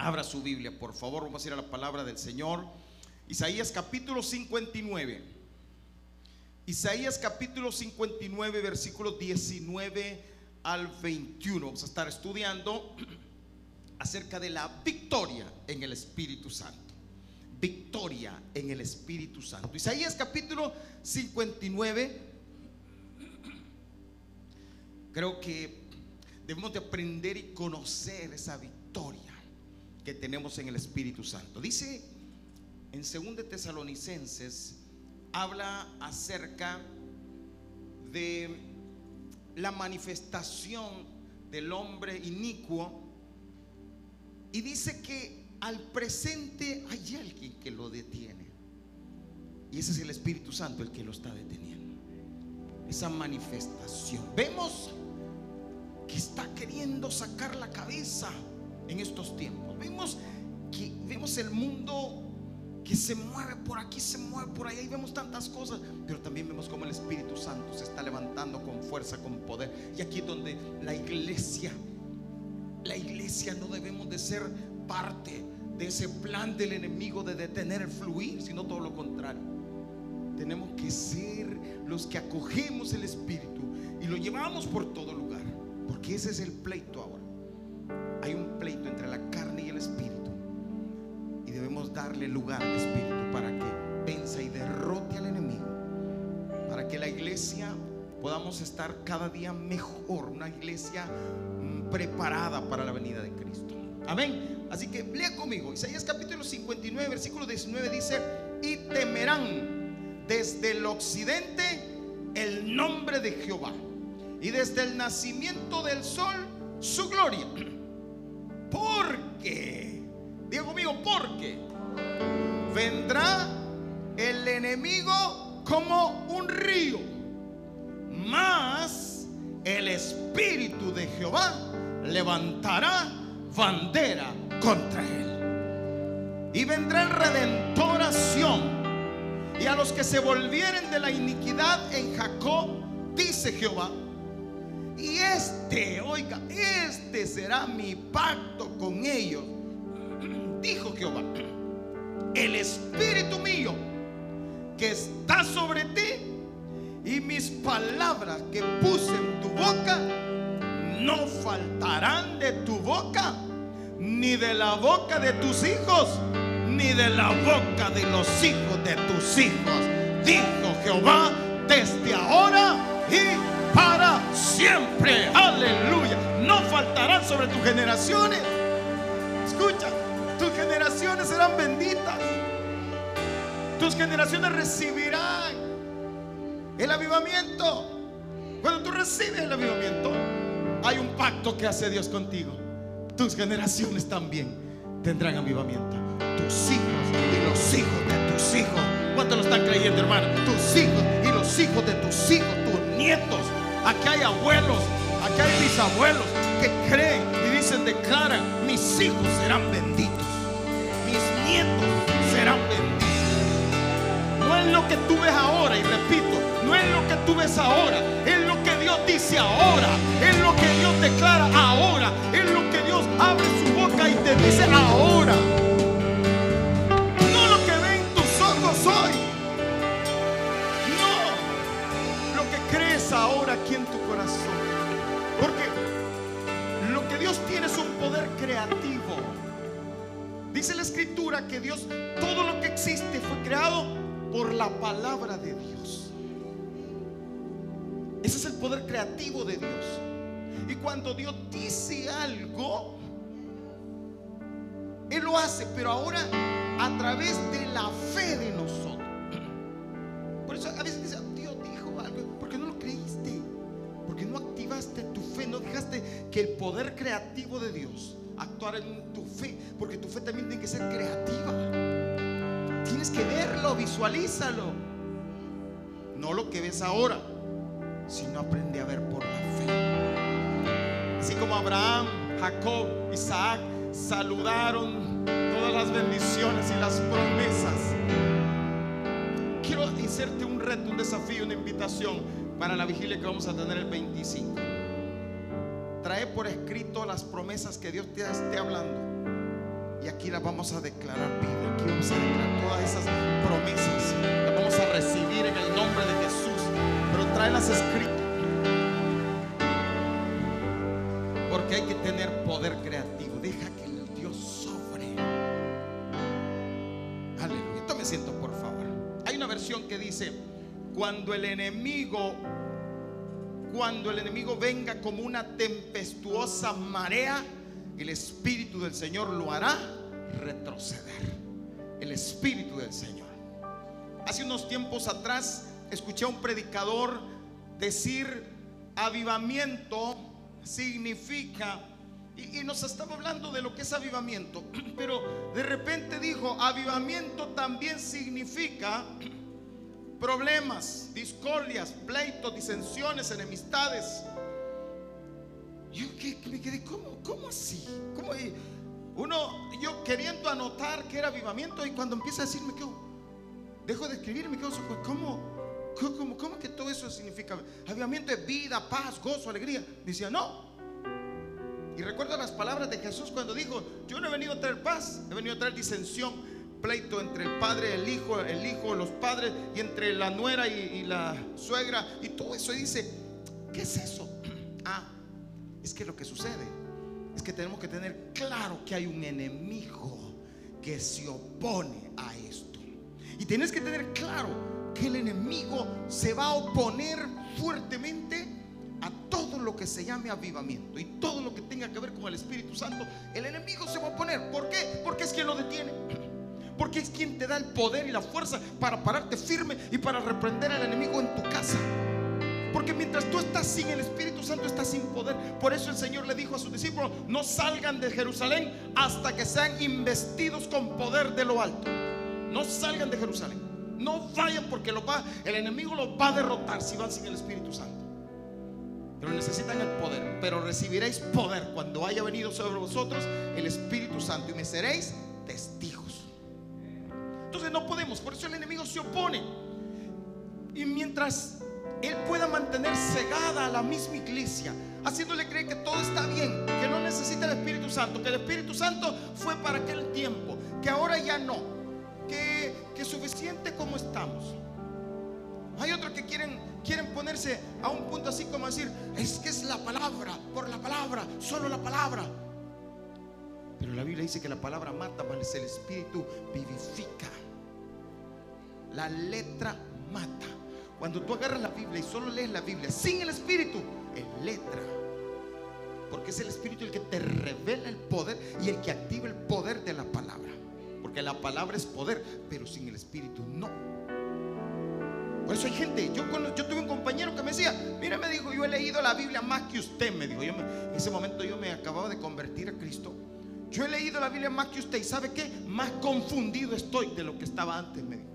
Abra su Biblia, por favor. Vamos a ir a la palabra del Señor. Isaías capítulo 59. Isaías capítulo 59, versículos 19 al 21. Vamos a estar estudiando acerca de la victoria en el Espíritu Santo. Victoria en el Espíritu Santo. Isaías capítulo 59. Creo que debemos de aprender y conocer esa victoria que tenemos en el Espíritu Santo. Dice en 2 Tesalonicenses, habla acerca de la manifestación del hombre inicuo y dice que al presente hay alguien que lo detiene. Y ese es el Espíritu Santo el que lo está deteniendo. Esa manifestación. Vemos que está queriendo sacar la cabeza en estos tiempos. Vemos que vemos el mundo que se mueve por aquí, se mueve por ahí, y vemos tantas cosas, pero también vemos como el Espíritu Santo se está levantando con fuerza, con poder. Y aquí es donde la iglesia, la iglesia no debemos de ser parte de ese plan del enemigo de detener el fluir, sino todo lo contrario. Tenemos que ser los que acogemos el Espíritu y lo llevamos por todo lugar, porque ese es el pleito ahora hay un pleito entre la carne y el espíritu. Y debemos darle lugar al espíritu para que venza y derrote al enemigo. Para que la iglesia podamos estar cada día mejor. Una iglesia mm, preparada para la venida de Cristo. Amén. Así que lea conmigo. Isaías capítulo 59, versículo 19 dice, y temerán desde el occidente el nombre de Jehová. Y desde el nacimiento del sol su gloria porque, Diego mío, porque vendrá el enemigo como un río, mas el Espíritu de Jehová levantará bandera contra él. Y vendrá el redentor a y a los que se volvieren de la iniquidad en Jacob, dice Jehová, y este, oiga, este será mi pacto con ellos. Dijo Jehová, el espíritu mío que está sobre ti y mis palabras que puse en tu boca no faltarán de tu boca, ni de la boca de tus hijos, ni de la boca de los hijos de tus hijos. Dijo Jehová desde ahora y para siempre. Aleluya. No faltarán sobre tus generaciones. Escucha, tus generaciones serán benditas. Tus generaciones recibirán el avivamiento. Cuando tú recibes el avivamiento, hay un pacto que hace Dios contigo. Tus generaciones también tendrán avivamiento. Tus hijos y los hijos de tus hijos. ¿Cuántos lo están creyendo, hermano? Tus hijos y los hijos de tus hijos, tus nietos Aquí hay abuelos, aquí hay bisabuelos que creen y dicen, declaran, mis hijos serán benditos, mis nietos serán benditos. No es lo que tú ves ahora, y repito, no es lo que tú ves ahora, es lo que Dios dice ahora, es lo que Dios declara ahora, es lo que Dios abre su boca y te dice ahora. Aquí en tu corazón. Porque lo que Dios tiene es un poder creativo. Dice la escritura que Dios, todo lo que existe fue creado por la palabra de Dios. Ese es el poder creativo de Dios. Y cuando Dios dice algo, Él lo hace, pero ahora a través de la fe de nosotros. Por eso a veces dice, que el poder creativo de Dios actuara en tu fe, porque tu fe también tiene que ser creativa. Tienes que verlo, visualízalo. No lo que ves ahora, sino aprende a ver por la fe. Así como Abraham, Jacob, Isaac saludaron todas las bendiciones y las promesas. Quiero hacerte un reto, un desafío, una invitación para la vigilia que vamos a tener el 25 trae por escrito las promesas que Dios te esté hablando. aquí las vamos a declarar vida. Aquí vamos a declarar todas esas promesas. Las vamos a recibir en el nombre de Jesús. Pero tráelas escritas. Porque hay que tener poder creativo. Deja que el Dios sobre. Aleluya. Tome asiento, por favor. Hay una versión que dice, cuando el enemigo cuando el enemigo venga como una tempestuosa marea, el Espíritu del Señor lo hará retroceder. El Espíritu del Señor. Hace unos tiempos atrás escuché a un predicador decir avivamiento significa, y, nos estaba hablando de lo que es avivamiento, pero de repente dijo, avivamiento también significa problemas, discordias, pleitos, disensiones, enemistades. Yo me quedé, ¿cómo, cómo así? ¿Cómo? Uno, yo queriendo anotar que era avivamiento y cuando empieza a decir, me quedo, dejo de escribir, me quedo, ¿cómo, cómo, cómo que todo eso significa? Avivamiento es vida, paz, gozo, alegría. Decía, no. Y recuerdo las palabras de Jesús cuando dijo, yo no he venido a traer paz, he venido a traer disensión pleito entre el padre, el hijo, el hijo, los padres y entre la nuera y, y la suegra y todo eso. Y dice, ¿qué es eso? Ah, es que lo que sucede es que tenemos que tener claro que hay un enemigo que se opone a esto. Y tienes que tener claro que el enemigo se va a oponer fuertemente a todo lo que se llame avivamiento y todo lo que tenga que ver con el Espíritu Santo. El enemigo se va a oponer. ¿Por qué? Porque es quien lo detiene. Porque es quien te da el poder y la fuerza para pararte firme y para reprender al enemigo en tu casa. Porque mientras tú estás sin el Espíritu Santo, estás sin poder. Por eso el Señor le dijo a sus discípulos, no salgan de Jerusalén hasta que sean investidos con poder de lo alto. No salgan de Jerusalén. No vayan porque el enemigo los va a derrotar si van sin el Espíritu Santo. Pero necesitan el poder. Pero recibiréis poder cuando haya venido sobre vosotros el Espíritu Santo y me seréis testigos. No podemos, por eso el enemigo se opone. Y mientras él pueda mantener cegada a la misma iglesia, haciéndole creer que todo está bien, que no necesita el Espíritu Santo, que el Espíritu Santo fue para aquel tiempo, que ahora ya no, que, que suficiente como estamos. Hay otros que quieren, quieren ponerse a un punto así como decir, es que es la palabra, por la palabra, solo la palabra. Pero la Biblia dice que la palabra mata, mas el Espíritu vivifica. La letra mata. Cuando tú agarras la Biblia y solo lees la Biblia sin el Espíritu, es letra. Porque es el Espíritu el que te revela el poder y el que activa el poder de la palabra. Porque la palabra es poder, pero sin el Espíritu no. Por eso hay gente, yo, tuve un compañero que me decía, mira, me dijo, yo he leído la Biblia más que usted, me dijo. Yo en ese momento yo me acababa de convertir a Cristo. Yo he leído la Biblia más que usted y ¿sabe qué? Más confundido estoy de lo que estaba antes, me dijo.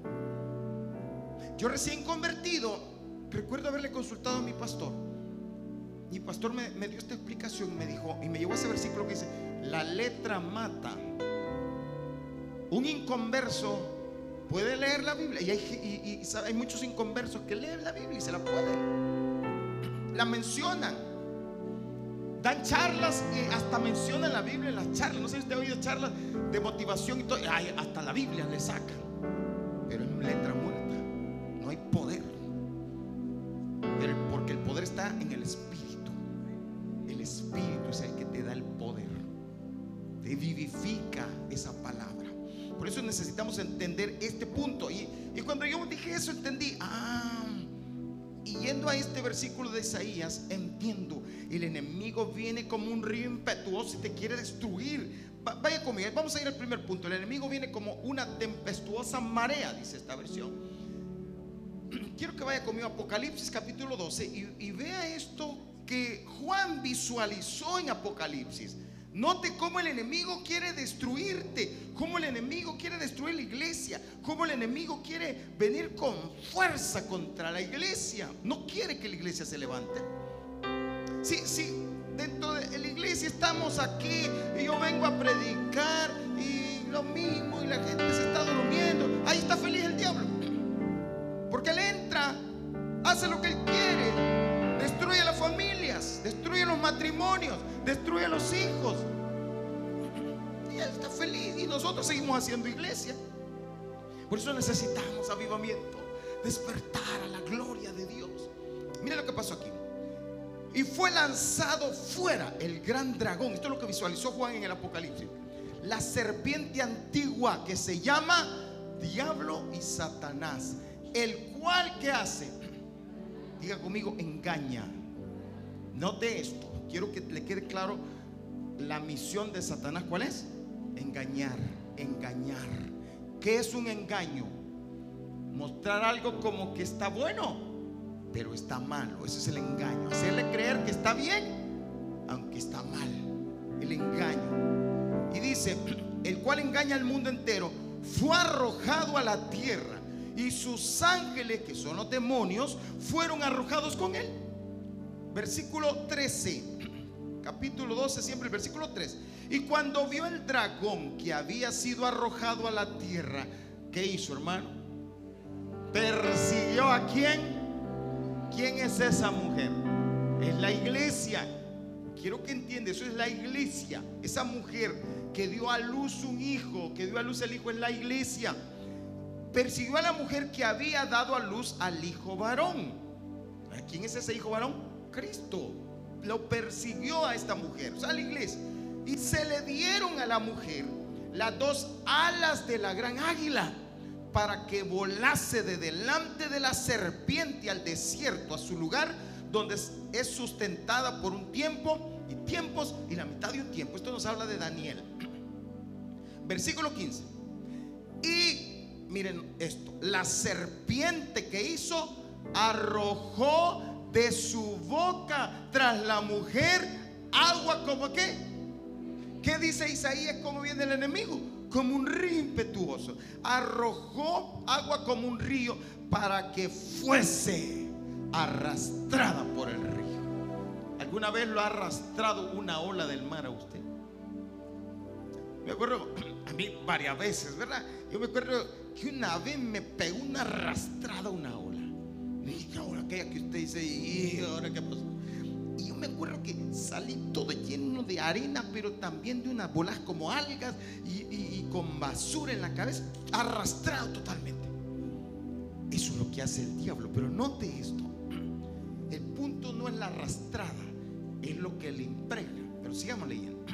Yo recién convertido, recuerdo haberle consultado a mi pastor. Mi pastor me, dio esta explicación me dijo, y me llevó a ese versículo que dice, la letra mata. Un inconverso puede leer la Biblia. Y hay, muchos inconversos que leen la Biblia y se la pueden. La mencionan. Dan charlas y hasta mencionan la Biblia en las charlas. No sé si usted ha oído charlas de motivación y todo. hasta la Biblia le sacan. Pero es letra hay poder. Porque el poder está en el Espíritu. El Espíritu es el que te da el poder. Te vivifica esa palabra. Por eso necesitamos entender este punto. Y, y cuando yo dije eso, entendí. Ah, y yendo a este versículo de Isaías, entiendo. El enemigo viene como un río impetuoso y te quiere destruir. Vaya conmigo, vamos a ir al primer punto. El enemigo viene como una tempestuosa marea, dice esta versión quiero que vaya conmigo a Apocalipsis capítulo 12 y, vea esto que Juan visualizó en Apocalipsis. Note cómo el enemigo quiere destruirte, cómo el enemigo quiere destruir la iglesia, cómo el enemigo quiere venir con fuerza contra la iglesia. No quiere que la iglesia se levante. Sí, sí, dentro de la iglesia estamos aquí y yo vengo a predicar y lo mismo y la gente se está durmiendo. Ahí está feliz el diablo. Porque él entra, hace lo que él quiere, destruye las familias, destruye los matrimonios, destruye los hijos. Y él está feliz. Y nosotros seguimos haciendo iglesia. Por eso necesitamos avivamiento, despertar a la gloria de Dios. Mira lo que pasó aquí. Y fue lanzado fuera el gran dragón. Esto es lo que visualizó Juan en el Apocalipsis. La serpiente antigua que se llama Diablo y Satanás. El cual que hace, diga conmigo, engaña. Note esto. Quiero que le quede claro la misión de Satanás. ¿Cuál es? Engañar, engañar. ¿Qué es un engaño? Mostrar algo como que está bueno, pero está malo. Ese es el engaño. Hacerle creer que está bien, aunque está mal. El engaño. Y dice, el cual engaña al mundo entero, fue arrojado a la tierra y sus ángeles, que son los demonios, fueron arrojados con él. Versículo 13, capítulo 12, siempre el versículo 3. Y cuando vio el dragón que había sido arrojado a la tierra, ¿qué hizo, hermano? Persiguió a quién? ¿Quién es esa mujer? Es la iglesia. Quiero que entienda, eso es la iglesia. Esa mujer que dio a luz un hijo, que dio a luz el hijo en la iglesia. Persiguió a la mujer que había dado a luz al hijo varón. ¿Quién es ese hijo varón? Cristo. Lo persiguió a esta mujer, o sea, a la iglesia. Y se le dieron a la mujer las dos alas de la gran águila para que volase de delante de la serpiente al desierto, a su lugar donde es sustentada por un tiempo y tiempos y la mitad de un tiempo. Esto nos habla de Daniel. Versículo 15. Y miren esto, la serpiente que hizo arrojó de su boca tras la mujer agua como que ¿Qué dice Isaías? ¿Cómo viene el enemigo? Como un río impetuoso. Arrojó agua como un río para que fuese arrastrada por el río. ¿Alguna vez lo ha arrastrado una ola del mar a usted? Me acuerdo, a mí varias veces, ¿verdad? Yo me acuerdo que una vez me pegó una arrastrada una ola. Y dije, ahora aquella que usted dice, ¿y ahora qué pasó? Y yo me acuerdo que salí todo lleno de arena, pero también de unas bolas como algas y, con basura en la cabeza, arrastrado totalmente. Eso es lo que hace el diablo. Pero note esto: el punto no es la arrastrada, es lo que le impregna. Pero sigamos leyendo.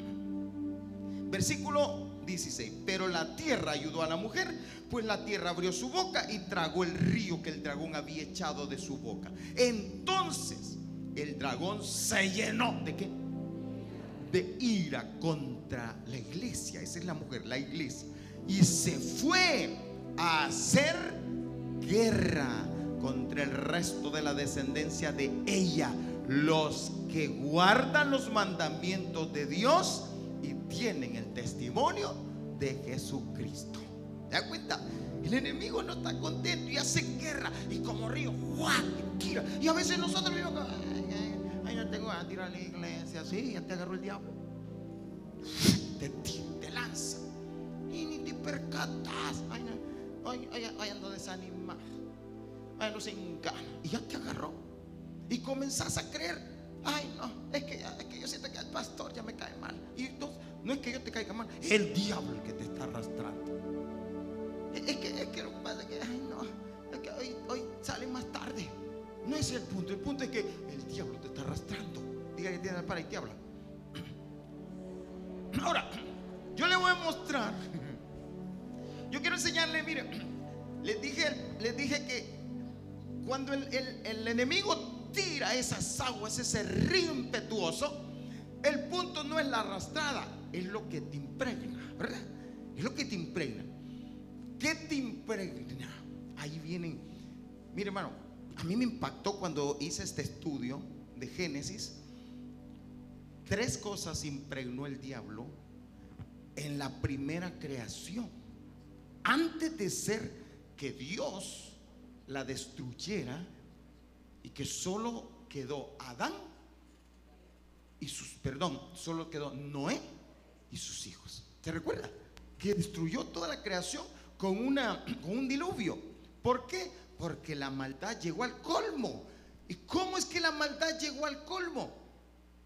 Versículo 16. Pero la tierra ayudó a la mujer, pues la tierra abrió su boca y tragó el río que el dragón había echado de su boca. Entonces el dragón se llenó de qué? De ira contra la iglesia. Esa es la mujer, la iglesia. Y se fue a hacer guerra contra el resto de la descendencia de ella. Los que guardan los mandamientos de Dios tienen el testimonio de Jesucristo. ¿Te das cuenta? El enemigo no está contento y hace guerra. Y como río, ¡guau! Tira. Y a veces nosotros mismos tengo a tirar a la iglesia. Sí, ya te agarró el diablo. Te, lanza. Y ni te percatas. Ay, no, ay, ay, ando desanimado. Ay, no se engaña. Y ya te agarró. Y comenzás a creer. Ay, no, es que, es que yo siento que el pastor ya me cae mal. Y entonces, no es que yo te caiga mal, es el diablo el que te está arrastrando. Es que, es que que ay, no, es que hoy, hoy sale más tarde. No es el punto. El punto es que el diablo te está arrastrando. Diga que tiene para y te habla. Ahora, yo le voy a mostrar. Yo quiero enseñarle, mire, les dije, les dije que cuando el, el enemigo tira esas aguas, ese río impetuoso, el punto no es la arrastrada, es lo que te impregna, ¿verdad? Es lo que te impregna. ¿Qué te impregna? Ahí vienen, mire hermano, a mí me impactó cuando hice este estudio de Génesis. Tres cosas impregnó el diablo en la primera creación. Antes de ser que Dios la destruyera y que solo quedó Adán y sus, perdón, solo quedó Noé y sus hijos. ¿Se recuerda? Que destruyó toda la creación con, una, con un diluvio. ¿Por qué? Porque la maldad llegó al colmo. ¿Y cómo es que la maldad llegó al colmo?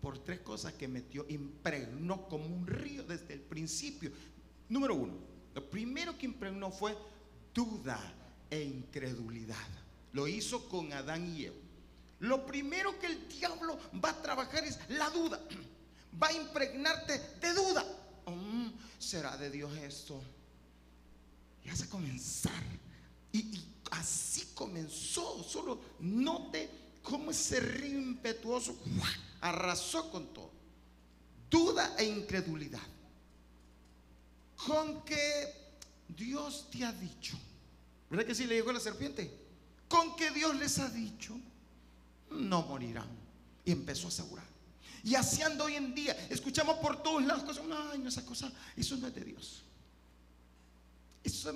Por tres cosas que metió, impregnó como un río desde el principio. Número uno, lo primero que impregnó fue duda e incredulidad. Lo hizo con Adán y Eva. Lo primero que el diablo va a trabajar es la duda. Va a impregnarte de duda. ¿Será de Dios esto? Y a comenzar. Y, así comenzó. Solo note cómo ese río impetuoso arrasó con todo. Duda e incredulidad. Con que Dios te ha dicho. ¿Verdad que sí le a la serpiente? Con que Dios les ha dicho, no morirán. Y empezó a asegurar. Y así anda hoy en día. Escuchamos por todos lados cosas. Ay, no, esa cosa, eso no es de Dios. Eso,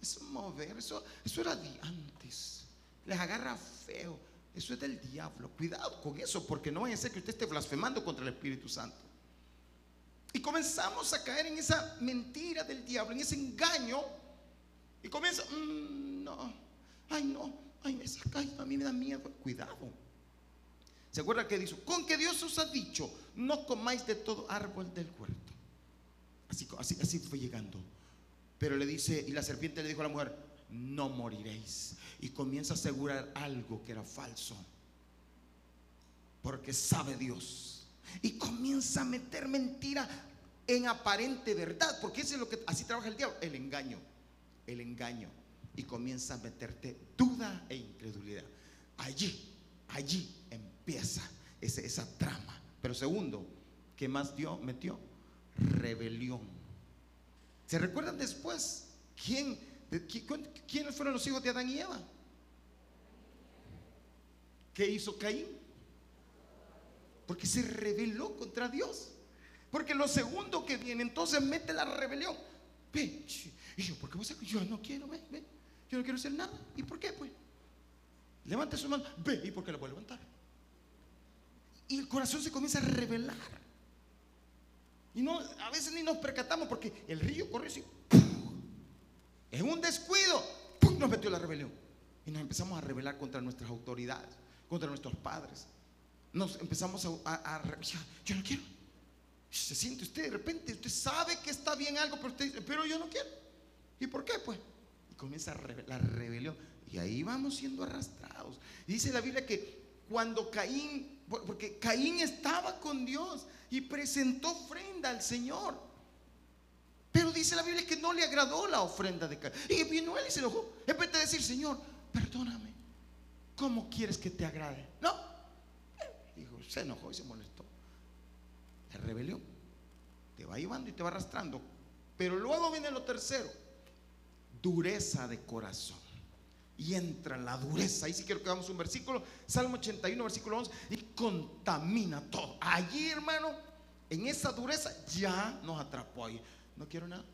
es mover, eso, eso era de antes. Les agarra feo. Eso es del diablo. Cuidado con eso, porque no vaya a ser que usted esté blasfemando contra el Espíritu Santo. Y comenzamos a caer en esa mentira del diablo, en ese engaño. Y comienza, mm, no, ay no, ay, esa, ay, a mí me da miedo. Cuidado. ¿Se acuerda que dijo? Con que Dios os ha dicho, no comáis de todo árbol del huerto. Así, fue llegando. Pero le dice, y la serpiente le dijo a la mujer, no moriréis. Y comienza a asegurar algo que era falso. Porque sabe Dios. Y comienza a meter mentira en aparente verdad. Porque eso es lo que así trabaja el diablo. El engaño. El engaño. Y comienza a meterte duda e incredulidad. Allí, allí empieza esa trama. Pero segundo, ¿qué más Dios metió? Rebelión. ¿Se recuerdan después quién, quiénes fueron los hijos de Adán y Eva? ¿Qué hizo Caín? Porque se rebeló contra Dios. Porque lo segundo que viene, entonces mete la rebelión. Ve, y yo, ¿por qué vos Yo no quiero, ve, ve. Yo no quiero hacer nada. ¿Y por qué, pues? Levante su mano. Ve, ¿y por qué la voy a levantar? Y el corazón se comienza a revelar. Y no, a veces ni nos percatamos porque el río corre así. En un descuido, nos metió la rebelión. Y nos empezamos a rebelar contra nuestras autoridades, contra nuestros padres. Nos empezamos a, a, yo no quiero. Se siente usted de repente, usted sabe que está bien algo, pero usted dice, pero yo no quiero. ¿Y por qué? Pues, comienza la rebelión. Y ahí vamos siendo arrastrados. Dice la Biblia que cuando Caín porque Caín estaba con Dios y presentó ofrenda al Señor. Pero dice la Biblia que no le agradó la ofrenda de Caín. Y vino él y se enojó. En vez de decir, Señor, perdóname, ¿cómo quieres que te agrade? No. Dijo, se enojó y se molestó. La rebelión. Te va llevando y te va arrastrando. Pero luego viene lo tercero. Dureza de corazón y entra la dureza. Ahí sí quiero que hagamos un versículo, Salmo 81, versículo 11, y contamina todo. Allí, hermano, en esa dureza ya nos atrapó ahí. No quiero nada.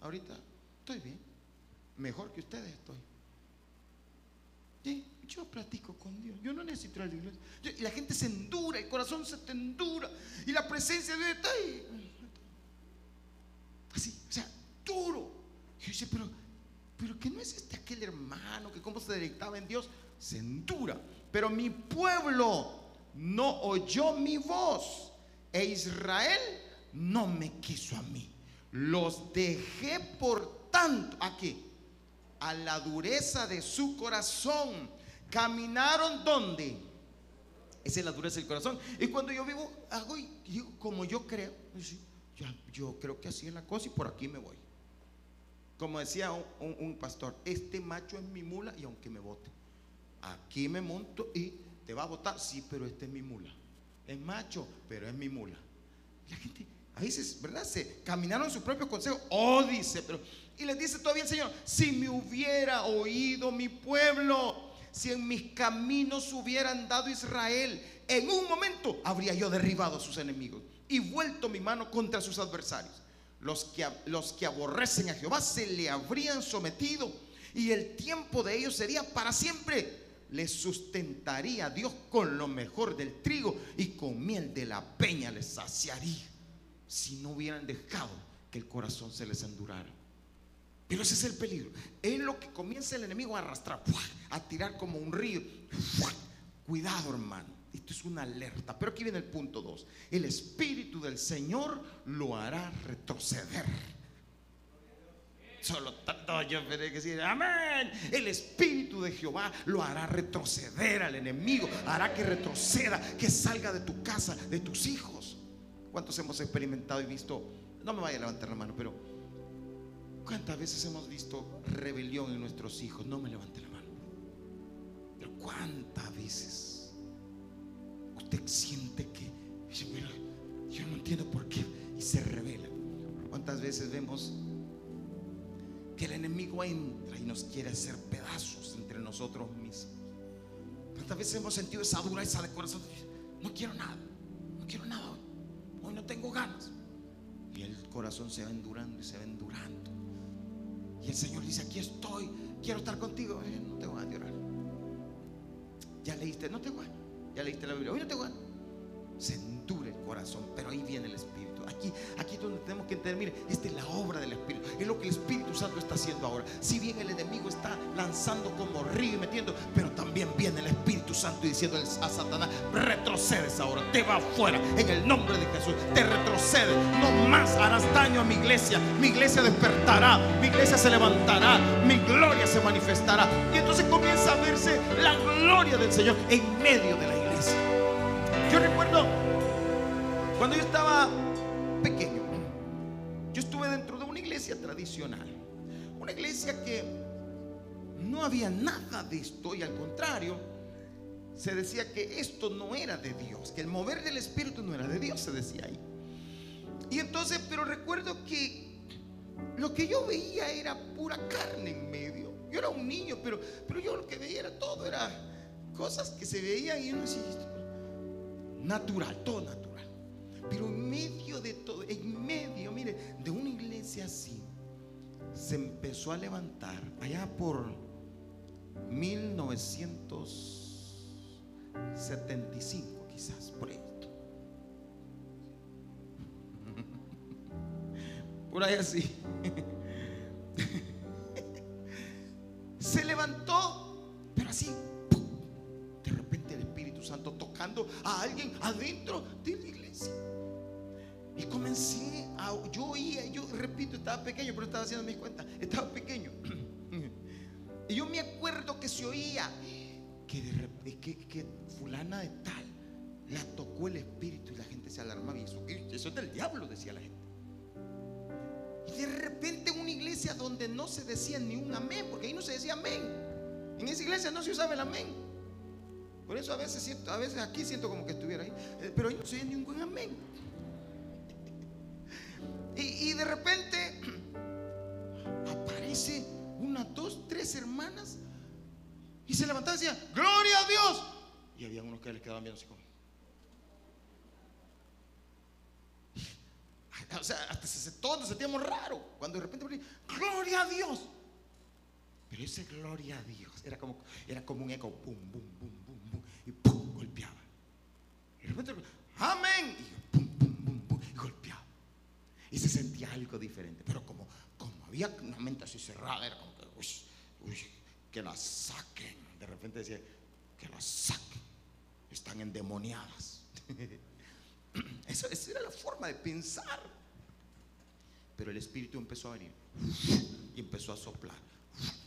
Ahorita estoy bien. Mejor que ustedes estoy. yo platico con Dios. Yo no necesito ir a la iglesia. y la gente se endura, el corazón se te endura. Y la presencia de Dios está ahí. Así, o sea, duro. Yo dice, pero pero que no es este aquel hermano que como se deleitaba en Dios, se endura. Pero mi pueblo no oyó mi voz e Israel no me quiso a mí. Los dejé por tanto aquí a la dureza de su corazón. Caminaron donde? Esa es la dureza del corazón. Y cuando yo vivo, hago y digo como yo creo. Yo creo que así es la cosa y por aquí me voy. Como decía un, pastor, este macho es mi mula y aunque me vote, aquí me monto y te va a votar. Sí, pero este es mi mula. Es macho, pero es mi mula. La gente, a veces, ¿verdad? Se caminaron su propio consejo. Oh, dice, pero. Y les dice todavía el Señor: Si me hubiera oído mi pueblo, si en mis caminos hubieran dado Israel, en un momento habría yo derribado a sus enemigos y vuelto mi mano contra sus adversarios los que, los que aborrecen a Jehová se le habrían sometido y el tiempo de ellos sería para siempre. Les sustentaría Dios con lo mejor del trigo y con miel de la peña les saciaría si no hubieran dejado que el corazón se les endurara. Pero ese es el peligro. Es lo que comienza el enemigo a arrastrar, a tirar como un río. Cuidado, hermano. Esto es una alerta. Pero aquí viene el punto 2. El Espíritu del Señor lo hará retroceder. Solo tanto yo veré que decir, amén. El Espíritu de Jehová lo hará retroceder al enemigo, hará que retroceda, que salga de tu casa, de tus hijos. ¿Cuántos hemos experimentado y visto? No me vaya a levantar la mano, pero ¿cuántas veces hemos visto rebelión en nuestros hijos? No me levante la mano. Pero ¿cuántas veces usted siente que, yo no entiendo por qué, y se revela? ¿Cuántas veces vemos que el enemigo entra y nos quiere hacer pedazos entre nosotros mismos. ¿Cuántas veces hemos sentido esa dureza de corazón? No quiero nada, no quiero nada hoy. No tengo ganas. Y el corazón se va endurando y se va endurando. Y el Señor dice, aquí estoy, quiero estar contigo. Eh, no te voy a llorar. Ya leíste, no te voy. Ya leíste la Biblia, hoy no te. Se endure el corazón, pero ahí viene el Espíritu aquí, aquí es donde tenemos que entender, mire, esta es la obra del Espíritu, es lo que el Espíritu Santo está haciendo ahora. Si bien el enemigo está lanzando como río y metiendo, pero también viene el Espíritu Santo y diciendo a Satanás, retrocedes ahora, te va afuera en el nombre de Jesús, te retrocedes, no más harás daño a mi iglesia, mi iglesia despertará, mi iglesia se levantará, mi gloria se manifestará. Y entonces comienza a verse la gloria del Señor en medio de la iglesia. Yo recuerdo cuando yo estaba pequeño, yo estuve dentro de una iglesia tradicional. Una iglesia que no había nada de esto y al contrario, se decía que esto no era de Dios, que el mover del Espíritu no era de Dios, se decía ahí. Y entonces, pero recuerdo que lo que yo veía era pura carne en medio. Yo era un niño, pero, pero yo lo que veía era todo, era cosas que se veían y uno decía, natural, todo natural. Pero en medio de todo, en medio, mire, de una iglesia así, se empezó a levantar allá por 1975 quizás, por esto. Por ahí así. Se levantó, pero así, de repente el Espíritu Santo a alguien adentro de la iglesia. Y comencé a, yo oía, yo repito, estaba pequeño, pero estaba haciendo mis cuentas, estaba pequeño. Y yo me acuerdo que se oía que, de, que, que fulana de tal la tocó el espíritu y la gente se alarmaba. Y eso, eso es del diablo, decía la gente. Y de repente una iglesia donde no se decía ni un amén, porque ahí no se decía amén. En esa iglesia no se usaba el amén. Por eso a veces siento, a veces aquí siento como que estuviera ahí, eh, pero ahí no oía ningún amén. Y, de repente aparece una, dos, tres hermanas y se levantaban y decían, gloria a Dios. Y había unos que les quedaban viendo así como. O sea, hasta se, todos nos sentíamos raro cuando de repente, gloria a Dios. Pero ese gloria a Dios era como, era como un eco, boom, boom, boom, boom, repente, amén. Y pum, pum, boom, boom, y golpeaba y se sentía algo diferente. Pero como, como había una mente así cerrada, era como que, uy, que la saquen. De repente decía, que la saquen. Están endemoniadas. Esa era la forma de pensar. Pero el Espíritu empezó a venir y empezó a soplar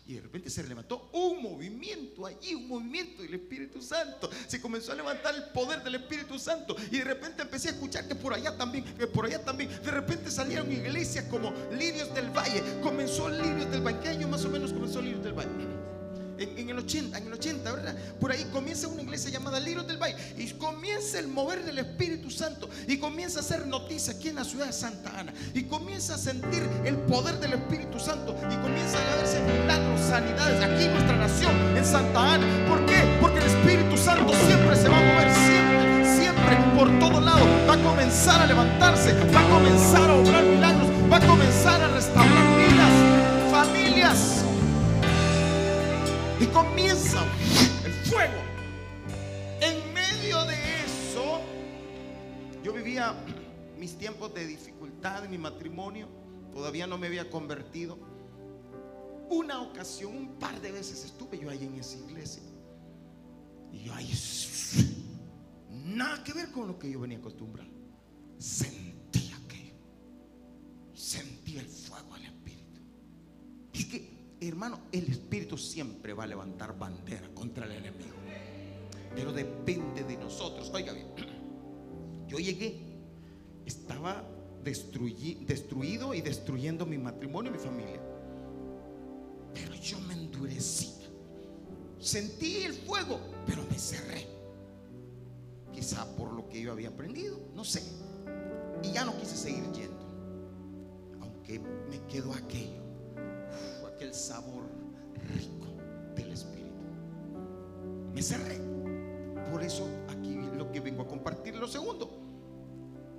y de repente se levantó un movimiento allí, un movimiento del Espíritu Santo. Se comenzó a levantar el poder del Espíritu Santo. Y de repente empecé a escuchar que por allá también, que por allá también. De repente salieron iglesias como Lirios del Valle. Comenzó Lirios del Valle. ¿Qué año más o menos comenzó Lirios del Valle? En, el 80, en el 80, ¿verdad? Por ahí comienza una iglesia llamada Liros del Valle y comienza el mover del Espíritu Santo y comienza a hacer noticias aquí en la ciudad de Santa Ana y comienza a sentir el poder del Espíritu Santo y comienza a verse milagros, sanidades aquí en nuestra nación, en Santa Ana. ¿Por qué? Porque el Espíritu Santo siempre se va a mover, siempre, siempre, por todo lado. Va a comenzar a levantarse, va a comenzar a obrar milagros, va a comenzar a restaurar vidas, familias. Y comienza el fuego. En medio de eso, yo vivía mis tiempos de dificultad en mi matrimonio. Todavía no me había convertido. Una ocasión, un par de veces estuve yo ahí en esa iglesia. Y yo ahí Nada que ver con lo que yo venía acostumbrado. Sentía que sentía el fuego del Espíritu. Es que, hermano, el Espíritu siempre va a levantar bandera contra el enemigo. Pero depende de nosotros. Oiga bien, yo llegué, estaba destruido y destruyendo mi matrimonio y mi familia. Pero yo me endurecí. Sentí el fuego, pero me cerré. Quizá por lo que yo había aprendido, no sé. Y ya no quise seguir yendo. Aunque me quedó aquello, aquel sabor rico del Espíritu. Me cerré. Por eso aquí lo que vengo a compartir. Lo segundo,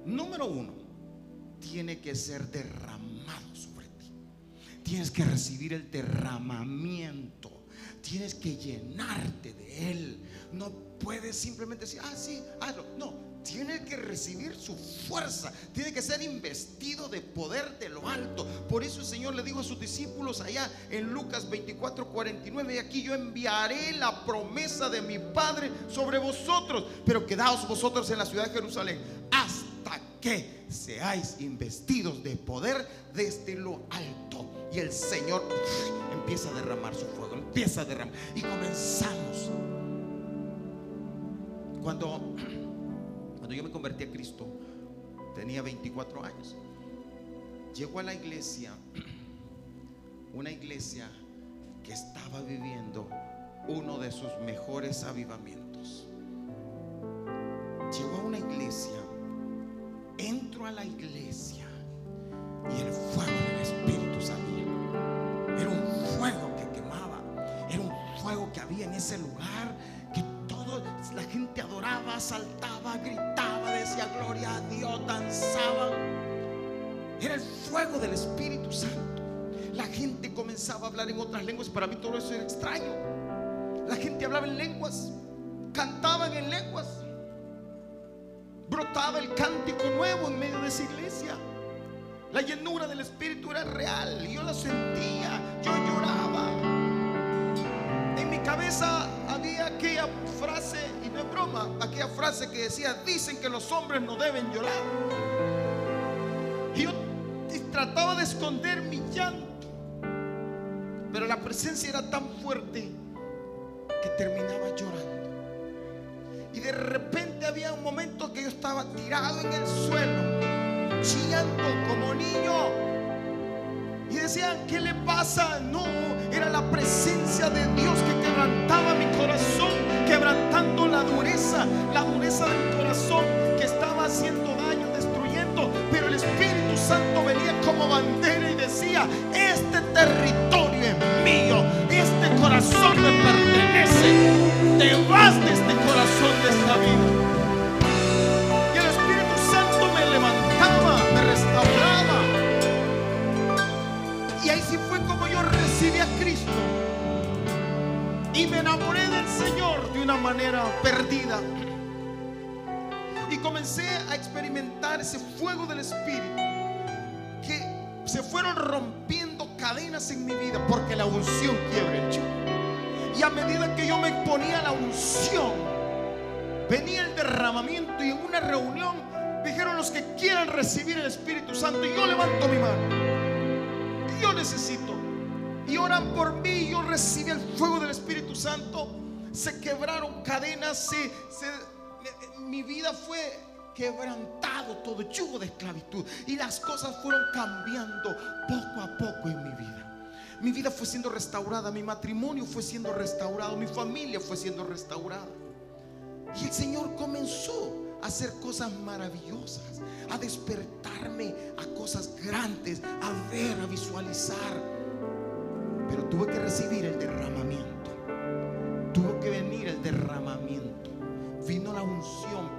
número uno, tiene que ser derramado sobre ti. Tienes que recibir el derramamiento. Tienes que llenarte de él. No puedes simplemente decir, ah, sí, hazlo. No, tiene que recibir su fuerza, tiene que ser investido de poder de lo alto. Por eso el Señor le dijo a sus discípulos allá en Lucas 24, 49, y aquí yo enviaré la promesa de mi Padre sobre vosotros, pero quedaos vosotros en la ciudad de Jerusalén hasta que seáis investidos de poder desde lo alto. Y el Señor empieza a derramar su fuego, empieza a derramar. Y comenzamos. Cuando cuando yo me convertí a Cristo, tenía 24 años. Llego a la iglesia, una iglesia que estaba viviendo uno de sus mejores avivamientos. Llego a una iglesia, entro a la iglesia y el fuego del Espíritu Santo. La gente comenzaba a hablar en otras lenguas. Para mí todo eso era extraño. La gente hablaba en lenguas, cantaban en lenguas. Brotaba el cántico nuevo en medio de esa iglesia. La llenura del Espíritu era real. Yo la sentía, yo lloraba. En mi cabeza había aquella frase, y no es broma, aquella frase que decía, dicen que los hombres no deben llorar. Y yo trataba de esconder mi llanto, pero la presencia era tan fuerte que terminaba llorando. Y de repente había un momento que yo estaba tirado en el suelo, chillando como niño. Y decían, ¿qué le pasa? No, era la presencia de Dios que quebrantaba mi corazón, quebrantando la dureza, la dureza del corazón que estaba haciendo Santo venía como bandera y decía, este territorio es mío, este corazón me pertenece. Te vas de este corazón de esta vida. Y me enamoré del Señor de una manera perdida. Y comencé a experimentar ese fuego del Espíritu. Se fueron rompiendo cadenas en mi vida porque la unción quiebra el yugo. Y a medida que yo me ponía la unción, venía el derramamiento y en una reunión dijeron los que quieran recibir el Espíritu Santo y yo levanto mi mano. Yo necesito y oran por mí. Yo recibí el fuego del Espíritu Santo. Se quebraron cadenas. mi vida fue quebrantado todo yugo de esclavitud. Y las cosas fueron cambiando poco a poco en mi vida. Mi vida fue siendo restaurada, mi matrimonio fue siendo restaurado, mi familia fue siendo restaurada. Y el Señor comenzó a hacer cosas maravillosas, a despertarme a cosas grandes, a ver, a visualizar pero tuve que recibir el derramamiento. Tuvo que venir el derramamiento. Vino la unción.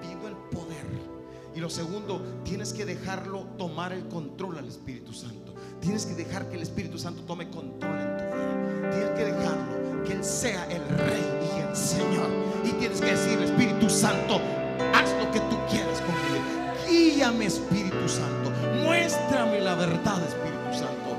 Y lo segundo, tienes que dejarlo tomar el control al Espíritu Santo. Tienes que dejar que el Espíritu Santo tome control en tu vida. Tienes que dejarlo, que Él sea el Rey y el Señor. Y tienes que decir, Espíritu Santo, haz lo que tú quieras conmigo. Guíame, Espíritu Santo. Muéstrame la verdad, Espíritu Santo.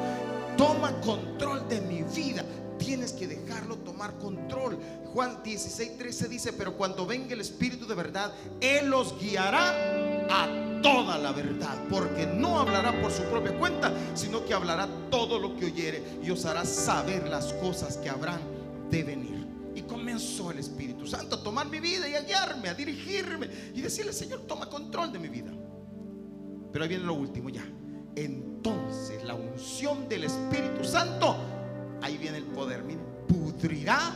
Toma control de mi vida. Tienes que dejarlo tomar control. Juan 16, 13 dice, pero cuando venga el Espíritu de verdad, Él los guiará a toda la verdad, porque no hablará por su propia cuenta, sino que hablará todo lo que oyere y os hará saber las cosas que habrán de venir. Y comenzó el Espíritu Santo a tomar mi vida y a guiarme, a dirigirme y decirle, Señor, toma control de mi vida. Pero ahí viene lo último ya. Entonces la unción del Espíritu Santo, ahí viene el poder, miren, pudrirá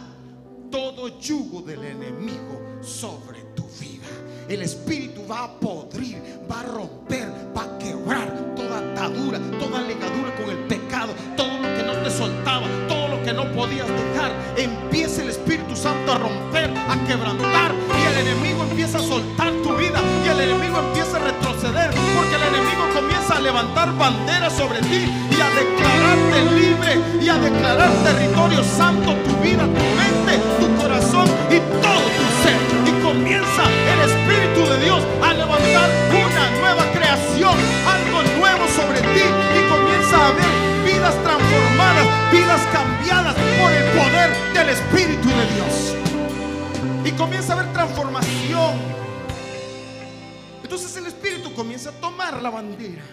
todo yugo del enemigo sobre tu vida. El Espíritu va a podrir, va a romper, va a quebrar toda atadura, toda ligadura con el pecado, todo lo que no te soltaba, todo lo que no podías dejar. Empieza el Espíritu Santo a romper, a quebrantar y el enemigo empieza a soltar tu vida y el enemigo empieza a retroceder porque el enemigo comienza a levantar banderas sobre ti y a declararte libre y a declarar territorio santo tu vida, tu mente, tu corazón y todo tu ser. Comienza el Espíritu de Dios a levantar una nueva creación, algo nuevo sobre ti y comienza a ver vidas transformadas, vidas cambiadas por el poder del Espíritu de Dios. Y comienza a haber transformación. Entonces el Espíritu comienza a tomar la bandera.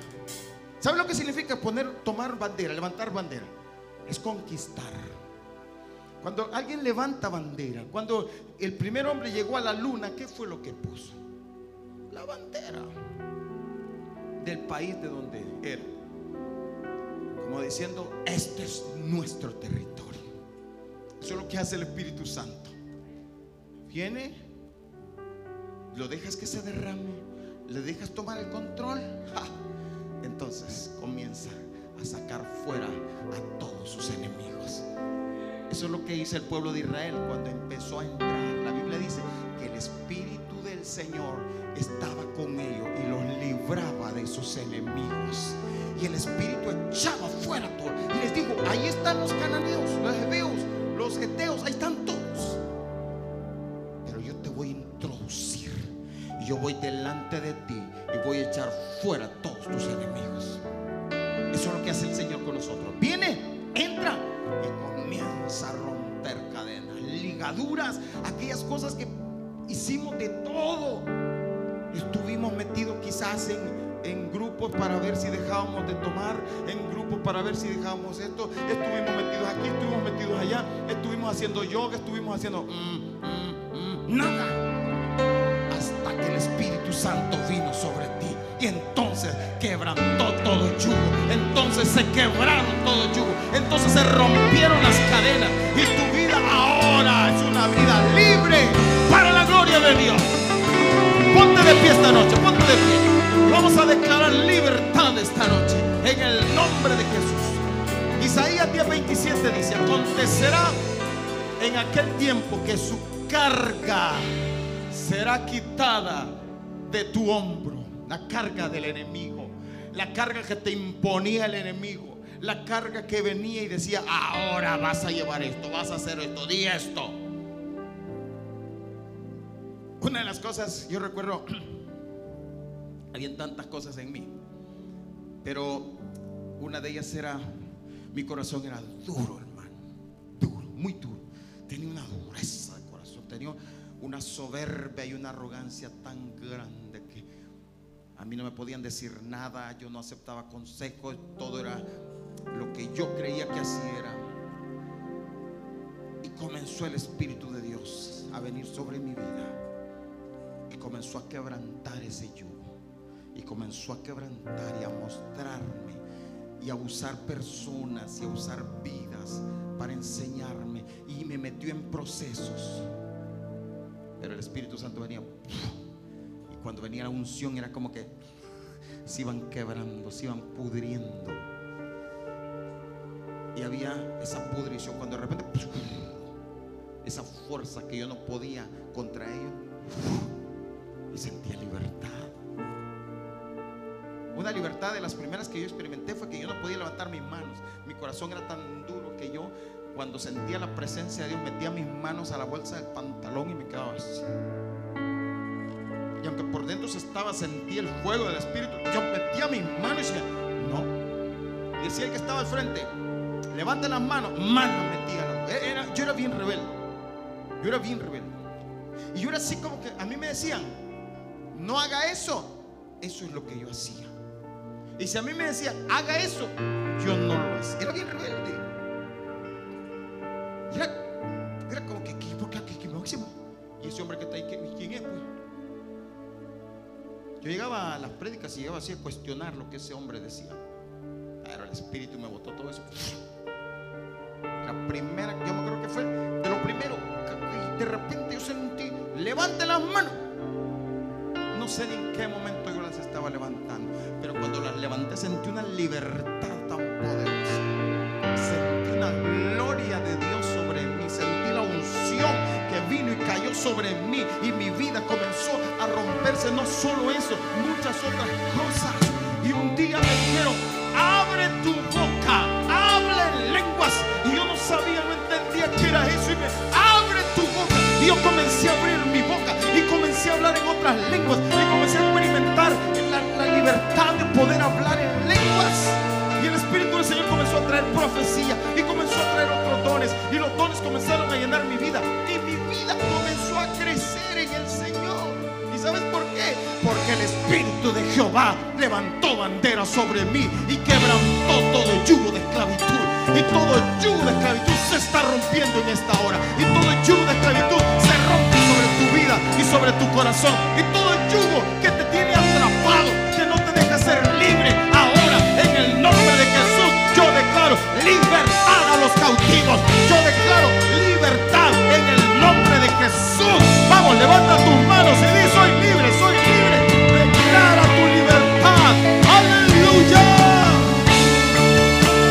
¿Sabe lo que significa poner, tomar bandera, levantar bandera? Es conquistar. Cuando alguien levanta bandera, cuando el primer hombre llegó a la luna, ¿qué fue lo que puso? La bandera del país de donde era. Como diciendo, este es nuestro territorio. Eso es lo que hace el Espíritu Santo. Viene, lo dejas que se derrame, le dejas tomar el control. Entonces comienza a sacar fuera a todos sus enemigos. Eso es lo que hizo el pueblo de Israel cuando empezó a entrar. La Biblia dice que el Espíritu del Señor estaba con ellos y los libraba de sus enemigos. Y el Espíritu echaba fuera todo. Y les digo, ahí están los cananeos, los hebeos, los geteos, ahí están todos. Pero yo te voy a introducir. Y yo voy delante de ti y voy a echar fuera todos tus enemigos. Eso es lo que hace el Señor con nosotros. Viene, entra y a romper cadenas, ligaduras, aquellas cosas que hicimos de todo. Estuvimos metidos quizás en, en grupos para ver si dejábamos de tomar, en grupos para ver si dejábamos esto. Estuvimos metidos aquí, estuvimos metidos allá, estuvimos haciendo yoga, estuvimos haciendo mm, mm, mm, nada. Hasta que el Espíritu Santo vino sobre ti. Y entonces quebrantó. Entonces se quebraron todo yugo. Entonces se rompieron las cadenas. Y tu vida ahora es una vida libre para la gloria de Dios. Ponte de pie esta noche, ponte de pie. Vamos a declarar libertad esta noche en el nombre de Jesús. Isaías 10:27 dice, acontecerá en aquel tiempo que su carga será quitada de tu hombro, la carga del enemigo, la carga que te imponía el enemigo, la carga que venía y decía, ahora vas a llevar esto, vas a hacer esto, di esto. Una de las cosas, yo recuerdo, habían tantas cosas en mí, pero una de ellas era, mi corazón era duro, hermano, duro, muy duro. Tenía una dureza de corazón, tenía una soberbia y una arrogancia tan grande a mí no me podían decir nada, yo no aceptaba consejos, todo era lo que yo creía que así era. Y comenzó el Espíritu de Dios a venir sobre mi vida y comenzó a quebrantar ese yugo y comenzó a quebrantar y a mostrarme y a usar personas y a usar vidas para enseñarme y me metió en procesos. Pero el Espíritu Santo venía cuando venía la unción era como que se iban quebrando, se iban pudriendo. Y había esa pudrición cuando de repente esa fuerza que yo no podía contra ellos y sentía libertad. Una libertad de las primeras que yo experimenté fue que yo no podía levantar mis manos. Mi corazón era tan duro que yo cuando sentía la presencia de Dios metía mis manos a la bolsa del pantalón y me quedaba así. Aunque por dentro se estaba, sentía el fuego del Espíritu, yo metía mis manos y decía, no. Decía el que estaba al frente, levanta las manos, manos metía. Era, yo era bien rebelde. Yo era bien rebelde. Y yo era así como que a mí me decían, no haga eso. Eso es lo que yo hacía. Y si a mí me decían, haga eso, yo no lo hacía. Era bien rebelde. era Yo llegaba a las prédicas y llegaba así a cuestionar lo que ese hombre decía. Pero el Espíritu me botó todo eso. La primera, yo me creo que fue de lo primero. De repente yo sentí, levante las manos. No sé en qué momento yo las estaba levantando, pero cuando las levanté sentí una libertad tan poderosa. Sentí una gloria de Dios sobre mí. Y mi vida comenzó a romperse. No solo eso, muchas otras cosas. Y un día me dijeron, abre tu boca, habla en lenguas. Y yo no sabía, no entendía qué era eso. Y me abre tu boca. Y yo comencé a abrir mi boca y comencé a hablar en otras lenguas. Y comencé a experimentar la, libertad de poder hablar en lenguas. Y el Espíritu del Señor comenzó a traer profecía y comenzó a traer otros dones. Y los dones comenzaron a llenar mi vida. Y mi comenzó a crecer en el Señor. ¿Y sabes por qué? Porque el Espíritu de Jehová levantó bandera sobre mí y quebrantó todo yugo de esclavitud. Y todo yugo de esclavitud se está rompiendo en esta hora. Y todo yugo de esclavitud se rompe sobre tu vida y sobre tu corazón. Y todo yugo que te tiene atrapado, que no te deja ser libre ahora, en el nombre de Jesús, yo declaro libertad a los cautivos, levántate.